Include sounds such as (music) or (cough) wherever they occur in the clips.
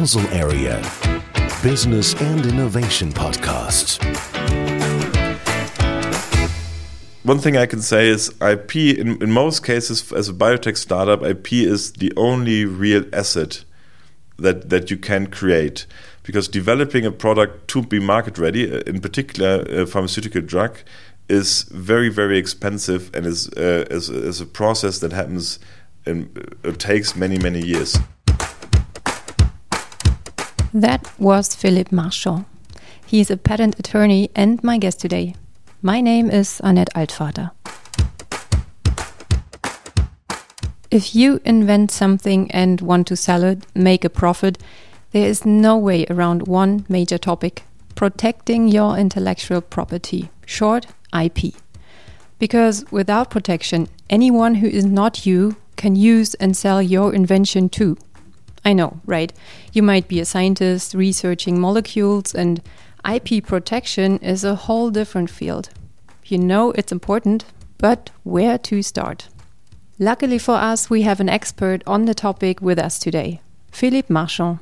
Basel Area Business and Innovation Podcast. One thing I can say is IP, in, in most cases, as a biotech startup, IP is the only real asset that, that you can create. Because developing a product to be market ready, uh, in particular a pharmaceutical drug, is very, very expensive and is, uh, is, is a process that happens and uh, takes many, many years. That was Philippe Marchand. He is a patent attorney and my guest today. My name is Annette Altvater. If you invent something and want to sell it, make a profit, there is no way around one major topic protecting your intellectual property, short IP. Because without protection, anyone who is not you can use and sell your invention too. I know, right? You might be a scientist researching molecules, and IP protection is a whole different field. You know it's important, but where to start? Luckily for us, we have an expert on the topic with us today, Philippe Marchand.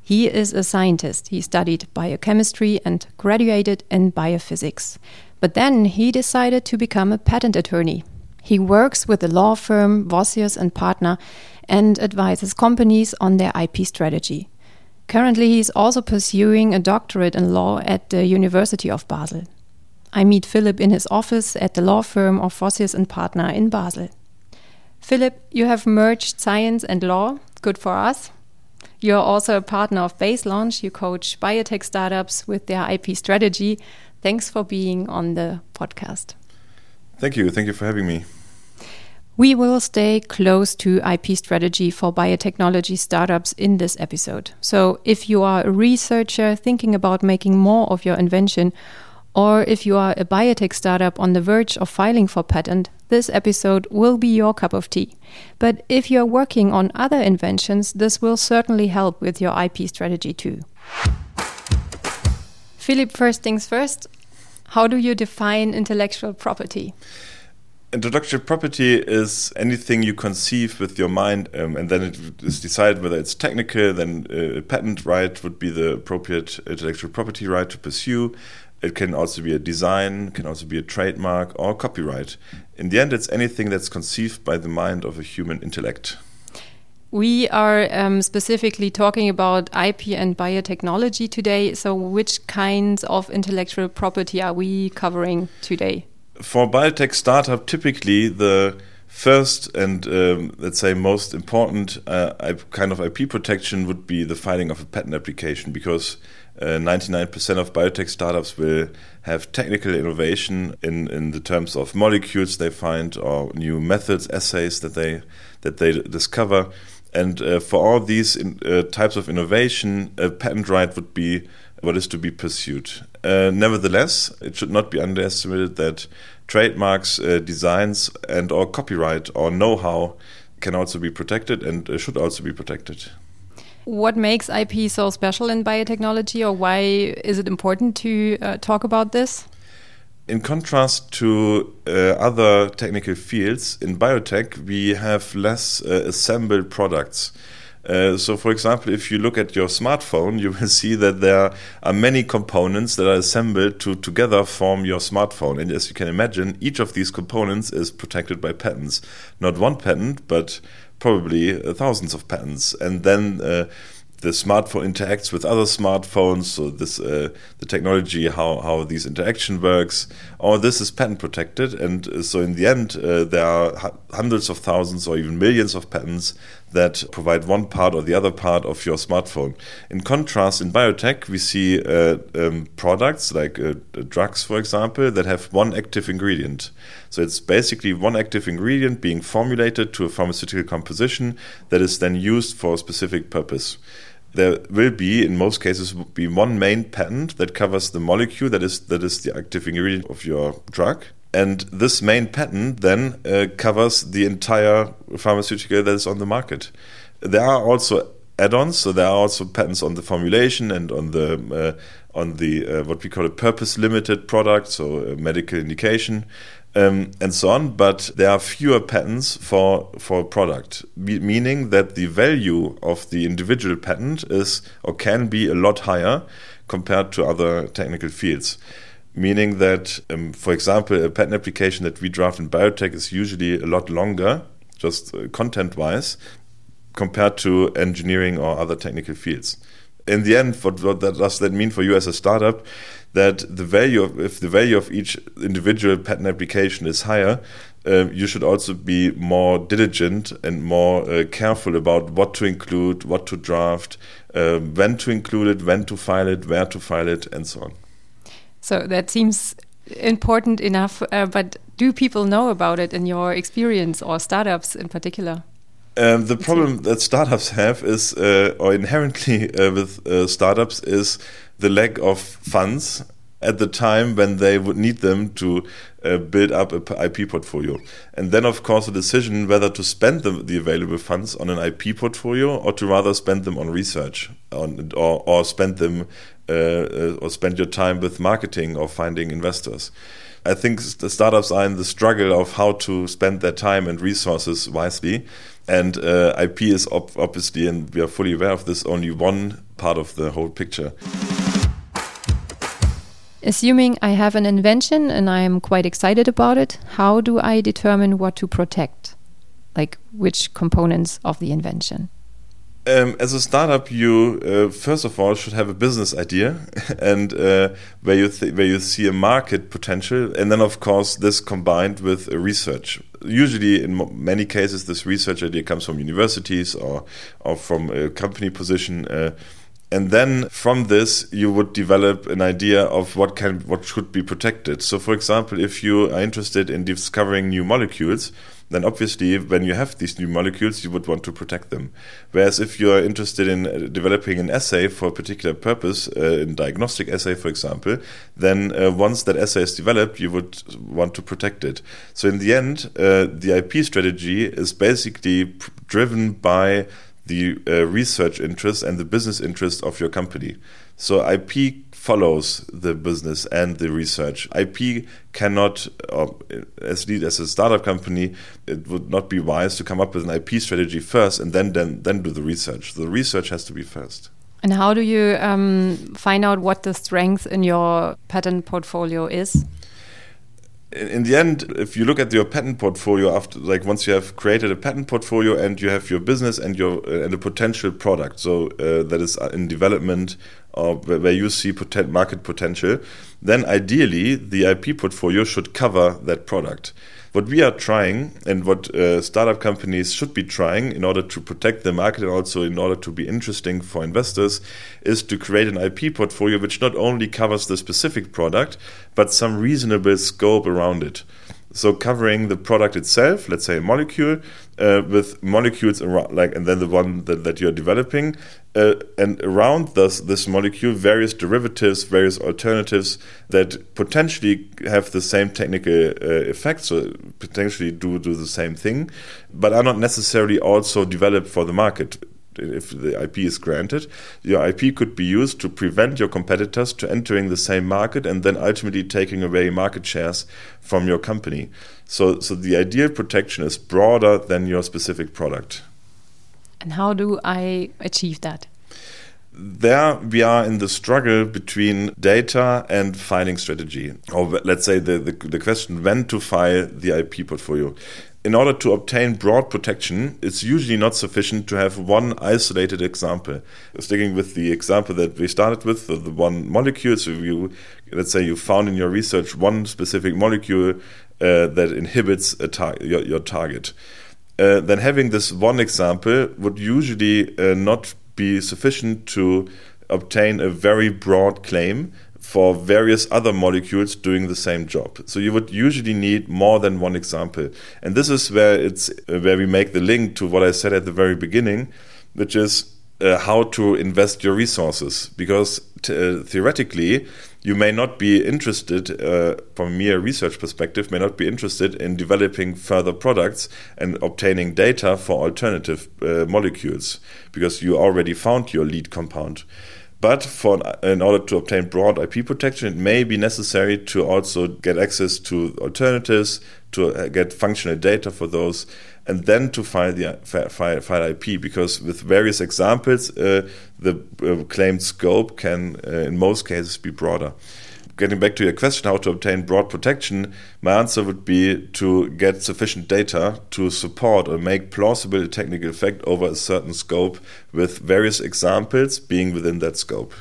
He is a scientist. He studied biochemistry and graduated in biophysics. But then he decided to become a patent attorney. He works with the law firm Vossius and Partner and advises companies on their IP strategy. Currently, he is also pursuing a doctorate in law at the University of Basel. I meet Philip in his office at the law firm of Vossius and Partner in Basel. Philip, you have merged science and law. Good for us. You're also a partner of Base Launch. You coach biotech startups with their IP strategy. Thanks for being on the podcast. Thank you. Thank you for having me. We will stay close to IP strategy for biotechnology startups in this episode. So, if you are a researcher thinking about making more of your invention, or if you are a biotech startup on the verge of filing for patent, this episode will be your cup of tea. But if you're working on other inventions, this will certainly help with your IP strategy too. Philip, first things first, how do you define intellectual property? intellectual property is anything you conceive with your mind, um, and then it is decided whether it's technical. Then uh, a patent right would be the appropriate intellectual property right to pursue. It can also be a design, can also be a trademark or copyright. In the end, it's anything that's conceived by the mind of a human intellect. We are um, specifically talking about IP and biotechnology today. So, which kinds of intellectual property are we covering today? for biotech startup, typically the first and um, let's say most important uh, kind of IP protection would be the filing of a patent application because 99% uh, of biotech startups will have technical innovation in, in the terms of molecules they find or new methods, assays that they that they discover. And uh, for all these in, uh, types of innovation, a patent right would be what is to be pursued. Uh, nevertheless, it should not be underestimated that trademarks, uh, designs, and or copyright or know-how can also be protected and uh, should also be protected. What makes IP so special in biotechnology, or why is it important to uh, talk about this? In contrast to uh, other technical fields, in biotech we have less uh, assembled products. Uh, so, for example, if you look at your smartphone, you will (laughs) see that there are many components that are assembled to together form your smartphone. And as you can imagine, each of these components is protected by patents. Not one patent, but probably uh, thousands of patents. And then uh, the smartphone interacts with other smartphones, so this uh, the technology, how how these interaction works, all this is patent protected, and uh, so in the end, uh, there are hundreds of thousands or even millions of patents that provide one part or the other part of your smartphone. In contrast, in biotech, we see uh, um, products like uh, drugs, for example, that have one active ingredient. So it's basically one active ingredient being formulated to a pharmaceutical composition that is then used for a specific purpose there will be, in most cases, be one main patent that covers the molecule that is that is the active ingredient of your drug. And this main patent then uh, covers the entire pharmaceutical that is on the market. There are also add-ons, so there are also patents on the formulation and on the uh, on the uh, what we call a purpose-limited product, so a medical indication. Um, and so on. But there are fewer patents for for a product, me- meaning that the value of the individual patent is or can be a lot higher compared to other technical fields. Meaning that, um, for example, a patent application that we draft in biotech is usually a lot longer, just uh, content wise, compared to engineering or other technical fields. In the end, what, what that, does that mean for you as a startup? That the value of if the value of each individual patent application is higher, uh, you should also be more diligent and more uh, careful about what to include, what to draft, uh, when to include it, when to file it, where to file it, and so on. So that seems important enough, uh, but do people know about it in your experience or startups in particular? Um, the problem that startups have is, uh, or inherently uh, with uh, startups, is the lack of funds at the time when they would need them to uh, build up a IP portfolio. And then, of course, the decision whether to spend the, the available funds on an IP portfolio or to rather spend them on research on, or, or spend them uh, uh, or spend your time with marketing or finding investors. I think the startups are in the struggle of how to spend their time and resources wisely. And uh, IP is ob obviously, and we are fully aware of this, only one part of the whole picture. Assuming I have an invention and I am quite excited about it, how do I determine what to protect? Like which components of the invention? Um, as a startup, you uh, first of all should have a business idea, (laughs) and uh, where you where you see a market potential, and then of course this combined with research. Usually, in many cases, this research idea comes from universities or or from a company position. Uh, and then from this you would develop an idea of what can what should be protected so for example if you are interested in discovering new molecules then obviously when you have these new molecules you would want to protect them whereas if you are interested in uh, developing an assay for a particular purpose uh, in diagnostic assay for example then uh, once that assay is developed you would want to protect it so in the end uh, the ip strategy is basically driven by the uh, research interest and the business interest of your company. So IP follows the business and the research. IP cannot, uh, as lead as a startup company, it would not be wise to come up with an IP strategy first and then then then do the research. The research has to be first. And how do you um, find out what the strength in your patent portfolio is? in the end, if you look at your patent portfolio after, like once you have created a patent portfolio and you have your business and your uh, and a potential product, so uh, that is in development or where you see poten market potential, then ideally the IP portfolio should cover that product. What we are trying and what uh, startup companies should be trying in order to protect the market and also in order to be interesting for investors is to create an IP portfolio which not only covers the specific product but some reasonable scope around it. So covering the product itself, let's say a molecule, uh, with molecules around, like, and then the one that, that you're developing, uh, and around this this molecule, various derivatives, various alternatives that potentially have the same technical uh, effects, so potentially do do the same thing, but are not necessarily also developed for the market if the IP is granted, your IP could be used to prevent your competitors to entering the same market and then ultimately taking away market shares from your company. So, so the ideal protection is broader than your specific product. And how do I achieve that? there we are in the struggle between data and filing strategy or let's say the, the, the, question when to file the ip portfolio in order to obtain broad protection, it's usually not sufficient to have one isolated example. Sticking with the example that we started with, the, one molecule, so you, let's say you found in your research one specific molecule uh, that inhibits tar your, your, target. Uh, then having this one example would usually uh, not be sufficient to obtain a very broad claim for various other molecules doing the same job. So you would usually need more than one example. And this is where it's where we make the link to what I said at the very beginning, which is uh, how to invest your resources because uh, theoretically you may not be interested uh, from a mere research perspective may not be interested in developing further products and obtaining data for alternative uh, molecules because you already found your lead compound But for in order to obtain broad IP protection, it may be necessary to also get access to alternatives, to uh, get functional data for those, and then to file the file, file IP. Because with various examples, uh, the uh, claimed scope can, uh, in most cases, be broader getting back to your question, how to obtain broad protection, my answer would be to get sufficient data to support or make plausible a technical effect over a certain scope, with various examples being within that scope.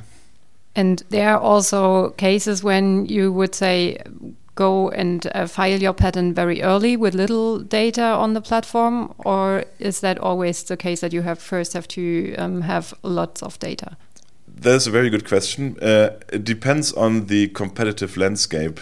And there are also cases when you would say, go and uh, file your patent very early with little data on the platform, or is that always the case that you have first have to um, have lots of data? That's a very good question. Uh, it depends on the competitive landscape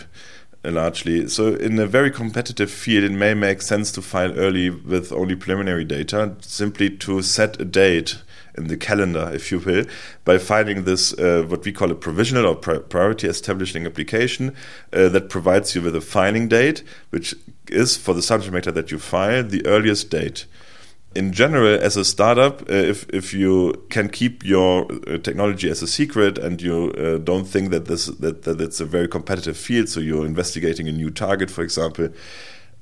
uh, largely. So, in a very competitive field, it may make sense to file early with only preliminary data, simply to set a date in the calendar, if you will, by filing this, uh, what we call a provisional or pri priority establishing application uh, that provides you with a filing date, which is for the subject matter that you file the earliest date in general, as a startup, uh, if if you can keep your uh, technology as a secret and you uh, don't think that this that, that it's a very competitive field, so you're investigating a new target, for example,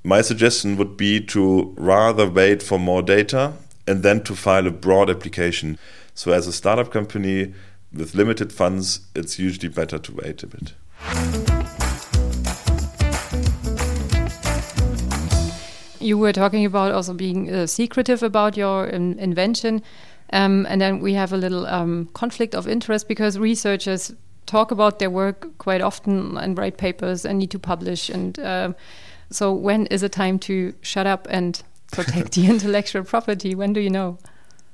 my suggestion would be to rather wait for more data and then to file a broad application. So, as a startup company with limited funds, it's usually better to wait a bit. You were talking about also being uh, secretive about your in invention. Um, and then we have a little um, conflict of interest because researchers talk about their work quite often and write papers and need to publish. And uh, so, when is a time to shut up and protect (laughs) the intellectual property? When do you know?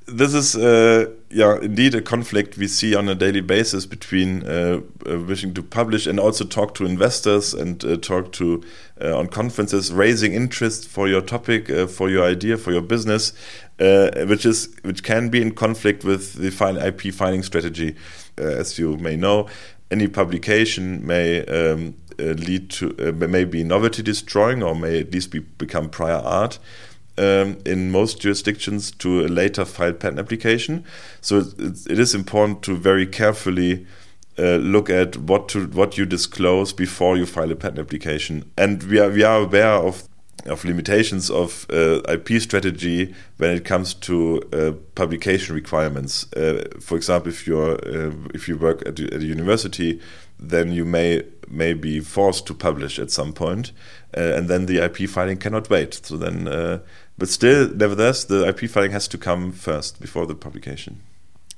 This is uh, yeah indeed a conflict we see on a daily basis between uh, uh, wishing to publish and also talk to investors and uh, talk to uh, on conferences raising interest for your topic uh, for your idea for your business which is which can be in conflict with the IP filing strategy. As you may know any publication may um, lead to may be novelty destroying or may at least be become prior art um, in most jurisdictions to a later filed patent application. So it, it is important to very carefully uh, look at what to what you disclose before you file a patent application. And we are we are aware of of limitations of uh, IP strategy when it comes to uh, publication requirements. Uh, for example, if you're uh, if you work at, at a university, then you may may be forced to publish at some point, uh, and then the IP filing cannot wait. So then but still, nevertheless, the IP filing has to come first before the publication.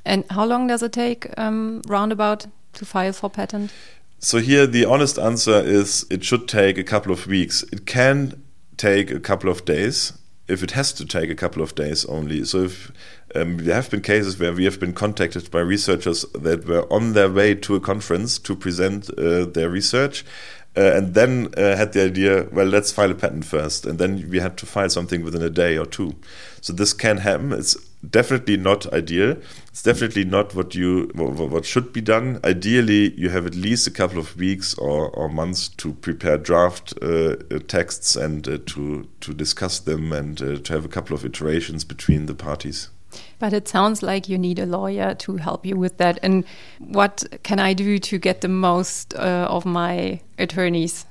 And how long does it take, um, roundabout, to file for patent? So here, the honest answer is it should take a couple of weeks. It can take a couple of days if it has to take a couple of days only. So if um, there have been cases where we have been contacted by researchers that were on their way to a conference to present uh, their research, uh, and then uh, had the idea, well, let's file a patent first, and then we had to file something within a day or two. So this can happen. It's definitely not ideal. It's definitely not what you what should be done. Ideally, you have at least a couple of weeks or, or months to prepare draft uh, texts and uh, to to discuss them and uh, to have a couple of iterations between the parties. But it sounds like you need a lawyer to help you with that. And what can I do to get the most uh, of my attorneys?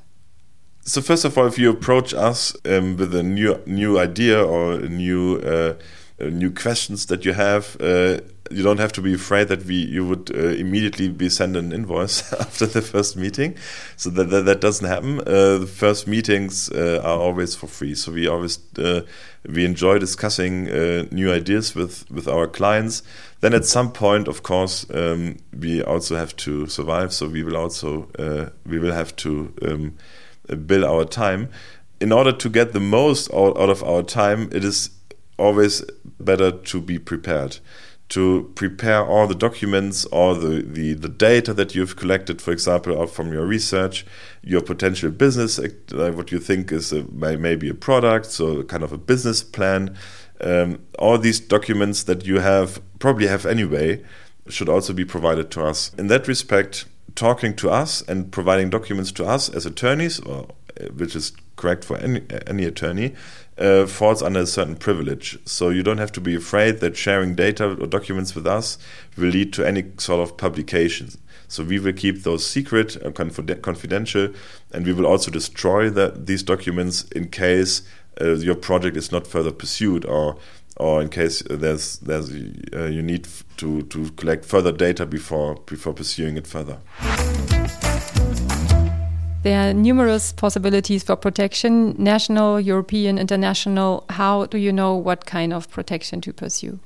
So first of all, if you approach us um, with a new new idea or a new uh, new questions that you have, uh, you don't have to be afraid that we you would uh, immediately be sent an invoice (laughs) after the first meeting. So that that, that doesn't happen. Uh, the first meetings uh, are always for free. So we always uh, we enjoy discussing uh, new ideas with with our clients. Then at some point, of course, um, we also have to survive. So we will also we will have to um, bill our time. In order to get the most out, out of our time, it is always better to be prepared to prepare all the documents, all the, the, the data that you've collected, for example, from your research, your potential business, uh, what you think is a, maybe a product, so kind of a business plan. Um, all these documents that you have probably have anyway should also be provided to us. In that respect, talking to us and providing documents to us as attorneys, or, uh, which is correct for any, any attorney, uh, falls under a certain privilege. So you don't have to be afraid that sharing data or documents with us will lead to any sort of publications. So we will keep those secret and confidential, and we will also destroy that, these documents in case uh, your project is not further pursued or or in case there's there's uh, you need to to collect further data before before pursuing it further. There are numerous possibilities for protection, national, European, international. How do you know what kind of protection to pursue?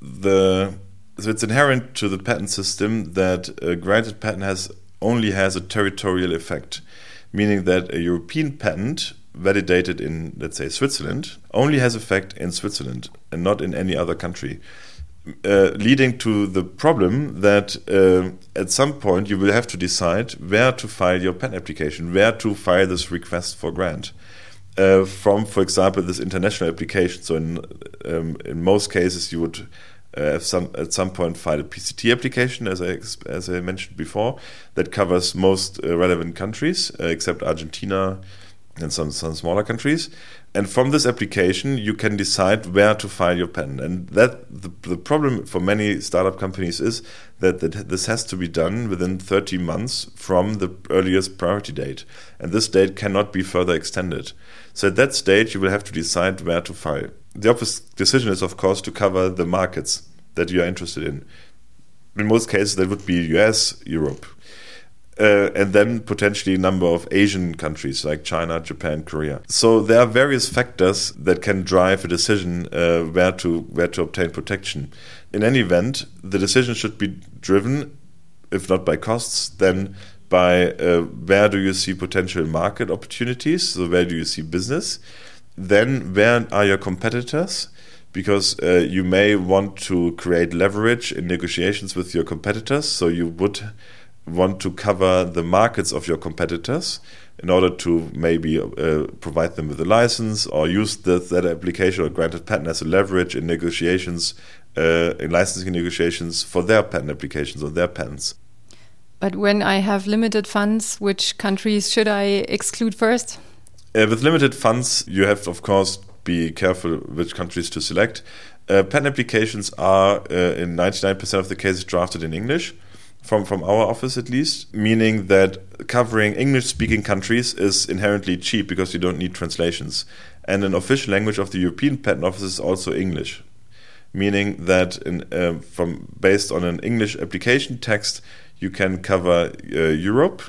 The so it's inherent to the patent system that a granted patent has only has a territorial effect, meaning that a European patent validated in let's say Switzerland only has effect in Switzerland and not in any other country. Uh, leading to the problem that uh, at some point you will have to decide where to file your patent application, where to file this request for grant. Uh, from, for example, this international application. So, in um, in most cases, you would uh, some, at some point file a PCT application, as I as I mentioned before, that covers most uh, relevant countries uh, except Argentina and some some smaller countries. And from this application, you can decide where to file your patent. And that the, the problem for many startup companies is that, that this has to be done within 30 months from the earliest priority date. And this date cannot be further extended. So at that stage, you will have to decide where to file. The obvious decision is, of course, to cover the markets that you are interested in. In most cases, that would be US, Europe, uh, and then potentially a number of Asian countries like China, Japan, Korea. So there are various factors that can drive a decision uh, where to where to obtain protection. In any event, the decision should be driven, if not by costs, then by uh, where do you see potential market opportunities? So where do you see business? Then where are your competitors? Because uh, you may want to create leverage in negotiations with your competitors. So you would want to cover the markets of your competitors in order to maybe uh, provide them with a license or use the, that application or granted patent as a leverage in negotiations, uh, in licensing negotiations for their patent applications or their patents. But when I have limited funds, which countries should I exclude first? Uh, with limited funds, you have, of course, be careful which countries to select. Uh, patent applications are, uh, in 99% of the cases, drafted in English from from our office at least, meaning that covering English speaking countries is inherently cheap because you don't need translations. And an official language of the European Patent Office is also English, meaning that in, uh, from based on an English application text, you can cover uh, Europe.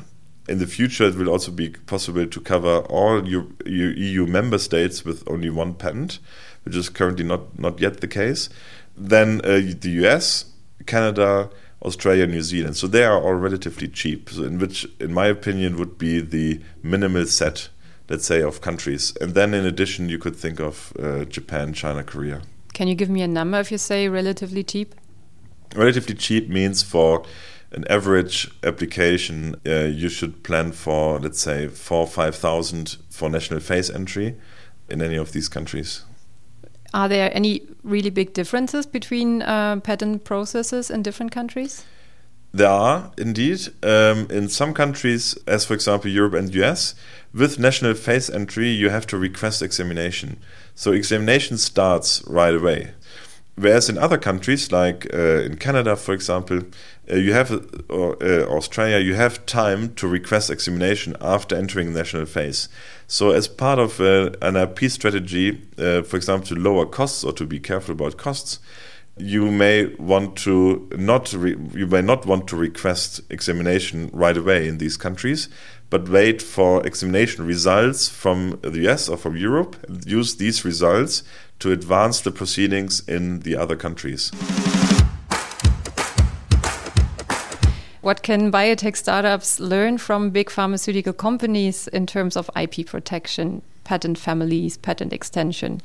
In the future, it will also be possible to cover all EU member states with only one patent, which is currently not not yet the case. Then uh, the US, Canada, Australia, New Zealand. So they are all relatively cheap. So in which, in my opinion, would be the minimal set, let's say, of countries. And then in addition, you could think of uh, Japan, China, Korea. Can you give me a number if you say relatively cheap? Relatively cheap means for an average application, uh, you should plan for, let's say, four, five thousand for national phase entry in any of these countries. Are there any really big differences between uh, patent processes in different countries? There are indeed. Um, in some countries, as for example Europe and US, with national phase entry, you have to request examination. So examination starts right away. Whereas in other countries, like uh, in Canada, for example, uh, you have or uh, Australia, you have time to request examination after entering national phase. So, as part of uh, an IP strategy, uh, for example, to lower costs or to be careful about costs, you may want to not you may not want to request examination right away in these countries, but wait for examination results from the US or from Europe. Use these results to advance the proceedings in the other countries. What can biotech startups learn from big pharmaceutical companies in terms of IP protection, patent families, patent extension?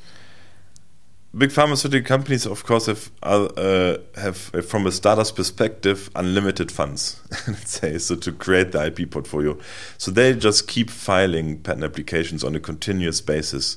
Big pharmaceutical companies, of course, have uh, have uh, from a startup's perspective unlimited funds. (laughs) let's say so to create the IP portfolio, so they just keep filing patent applications on a continuous basis.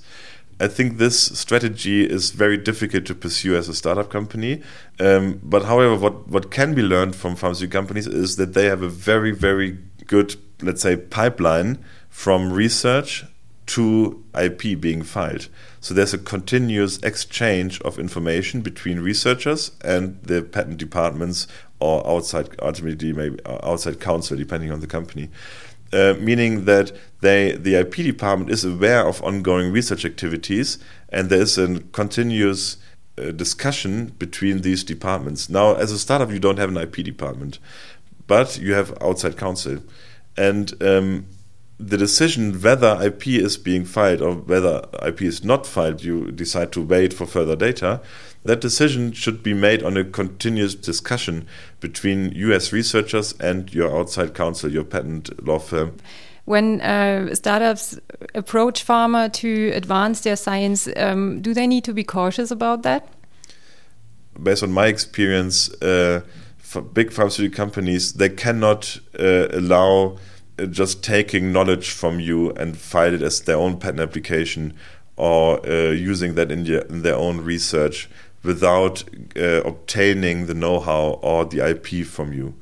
I think this strategy is very difficult to pursue as a startup company. Um, but however, what, what can be learned from pharmaceutical companies is that they have a very, very good, let's say, pipeline from research to IP being filed. So there's a continuous exchange of information between researchers and the patent departments or outside, ultimately maybe uh, outside counsel, depending on the company. Uh, meaning that they, the IP department is aware of ongoing research activities and there is a continuous uh, discussion between these departments. Now, as a startup, you don't have an IP department, but you have outside counsel. And um, the decision whether IP is being filed or whether IP is not filed, you decide to wait for further data. That decision should be made on a continuous discussion between US researchers and your outside counsel, your patent law firm. When uh, startups approach pharma to advance their science, um, do they need to be cautious about that? Based on my experience, uh, big pharmaceutical companies they cannot uh, allow uh, just taking knowledge from you and file it as their own patent application or uh, using that in, in, their own research without uh, obtaining the know-how or the IP from you.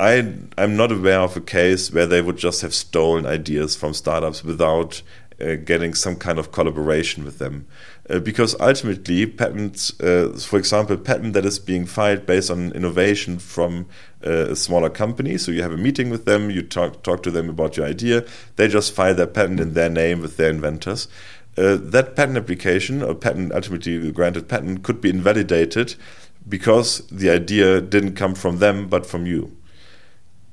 I I'm not aware of a case where they would just have stolen ideas from startups without uh, getting some kind of collaboration with them. Uh, because ultimately, patents, uh, for example, patent that is being filed based on innovation from uh, a smaller company. So you have a meeting with them, you talk talk to them about your idea. They just file their patent in their name with their inventors. Uh, that patent application or patent ultimately granted patent could be invalidated because the idea didn't come from them but from you.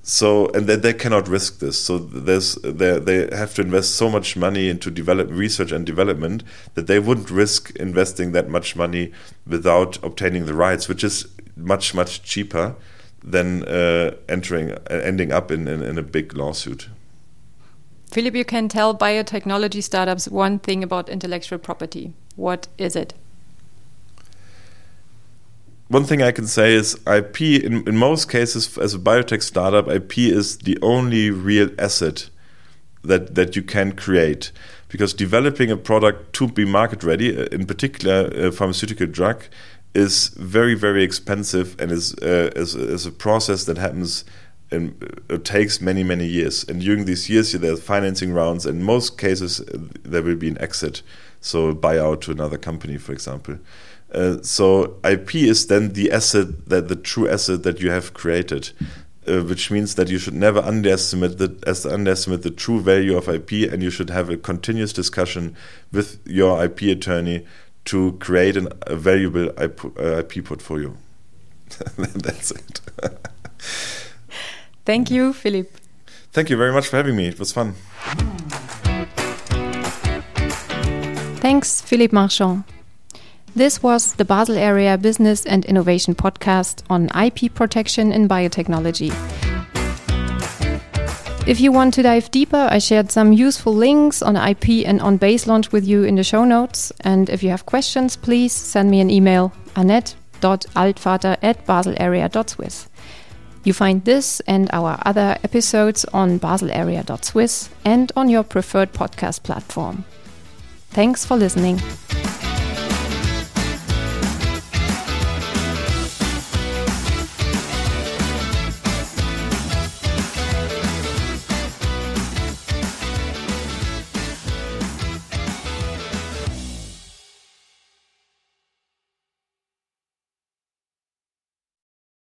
So and they, they cannot risk this. So there's they, have to invest so much money into develop research and development that they wouldn't risk investing that much money without obtaining the rights which is much much cheaper than uh, entering ending up in, in, in a big lawsuit philip you can tell biotechnology startups one thing about intellectual property what is it one thing I can say is IP, in, in most cases, as a biotech startup, IP is the only real asset that, that you can create. Because developing a product to be market ready, uh, in particular a pharmaceutical drug, is very, very expensive and is, uh, is, is a process that happens and it takes many many years. And during these years there's financing rounds. In most cases uh, there will be an exit. So buyout to another company for example. Uh, so IP is then the asset that the true asset that you have created, uh, which means that you should never underestimate the as underestimate the true value of IP, and you should have a continuous discussion with your IP attorney to create an, a valuable IP, uh, IP portfolio. (laughs) That's it. (laughs) Thank you, Philippe. Thank you very much for having me. It was fun. Thanks, Philippe Marchand. This was the Basel Area Business and Innovation podcast on IP protection in biotechnology. If you want to dive deeper, I shared some useful links on IP and on base launch with you in the show notes. And if you have questions, please send me an email annette.altvater at baselarea.swiss. You find this and our other episodes on baselarea.swiss and on your preferred podcast platform. Thanks for listening.